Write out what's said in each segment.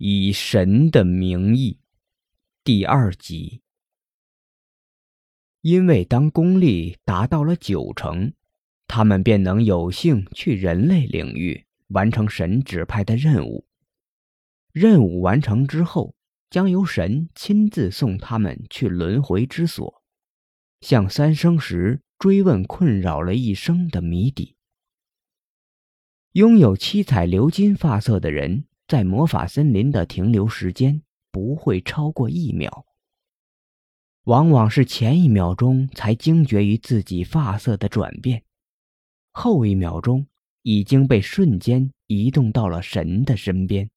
以神的名义，第二集。因为当功力达到了九成，他们便能有幸去人类领域完成神指派的任务。任务完成之后，将由神亲自送他们去轮回之所，向三生石追问困扰了一生的谜底。拥有七彩鎏金发色的人。在魔法森林的停留时间不会超过一秒，往往是前一秒钟才惊觉于自己发色的转变，后一秒钟已经被瞬间移动到了神的身边。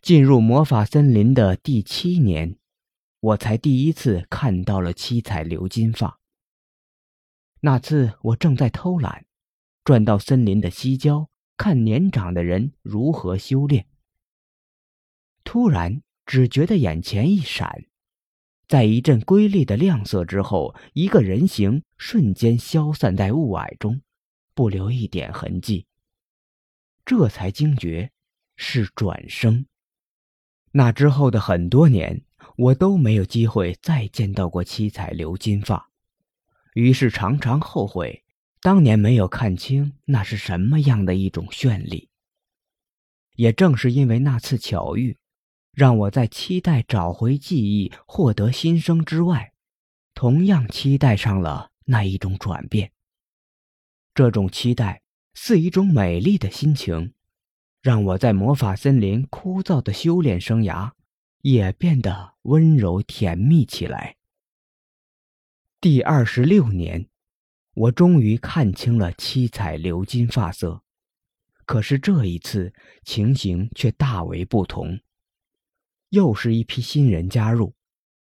进入魔法森林的第七年，我才第一次看到了七彩鎏金发。那次我正在偷懒，转到森林的西郊。看年长的人如何修炼。突然，只觉得眼前一闪，在一阵瑰丽的亮色之后，一个人形瞬间消散在雾霭中，不留一点痕迹。这才惊觉，是转生。那之后的很多年，我都没有机会再见到过七彩鎏金发，于是常常后悔。当年没有看清那是什么样的一种绚丽，也正是因为那次巧遇，让我在期待找回记忆、获得新生之外，同样期待上了那一种转变。这种期待似一种美丽的心情，让我在魔法森林枯燥的修炼生涯也变得温柔甜蜜起来。第二十六年。我终于看清了七彩鎏金发色，可是这一次情形却大为不同。又是一批新人加入，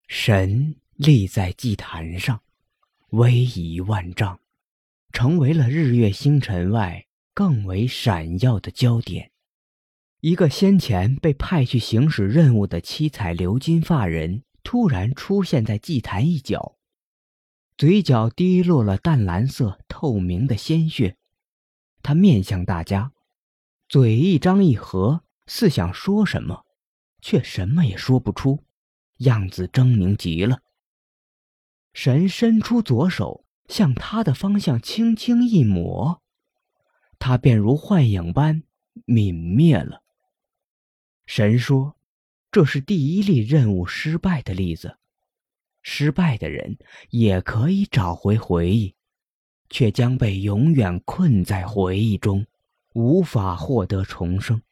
神立在祭坛上，威仪万丈，成为了日月星辰外更为闪耀的焦点。一个先前被派去行使任务的七彩鎏金发人，突然出现在祭坛一角。嘴角滴落了淡蓝色透明的鲜血，他面向大家，嘴一张一合，似想说什么，却什么也说不出，样子狰狞极了。神伸出左手，向他的方向轻轻一抹，他便如幻影般泯灭了。神说：“这是第一例任务失败的例子。”失败的人也可以找回回忆，却将被永远困在回忆中，无法获得重生。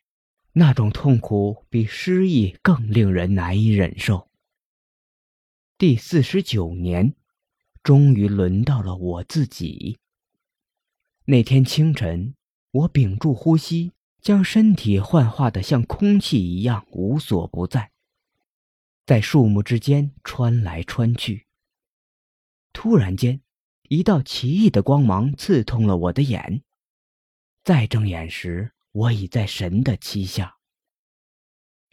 那种痛苦比失忆更令人难以忍受。第四十九年，终于轮到了我自己。那天清晨，我屏住呼吸，将身体幻化的像空气一样无所不在。在树木之间穿来穿去。突然间，一道奇异的光芒刺痛了我的眼。再睁眼时，我已在神的膝下。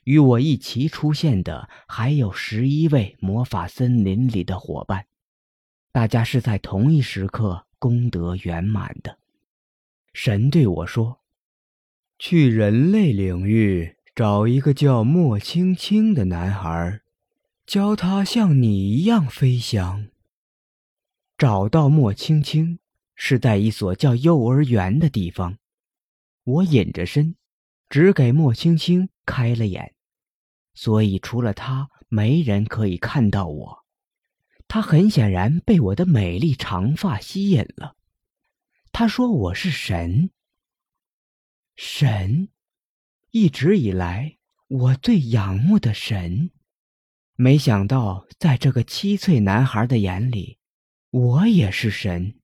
与我一齐出现的还有十一位魔法森林里的伙伴，大家是在同一时刻功德圆满的。神对我说：“去人类领域找一个叫莫青青的男孩。”教他像你一样飞翔。找到莫青青是在一所叫幼儿园的地方。我隐着身，只给莫青青开了眼，所以除了他，没人可以看到我。他很显然被我的美丽长发吸引了。他说我是神。神，一直以来我最仰慕的神。没想到，在这个七岁男孩的眼里，我也是神，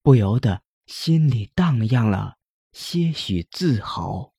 不由得心里荡漾了些许自豪。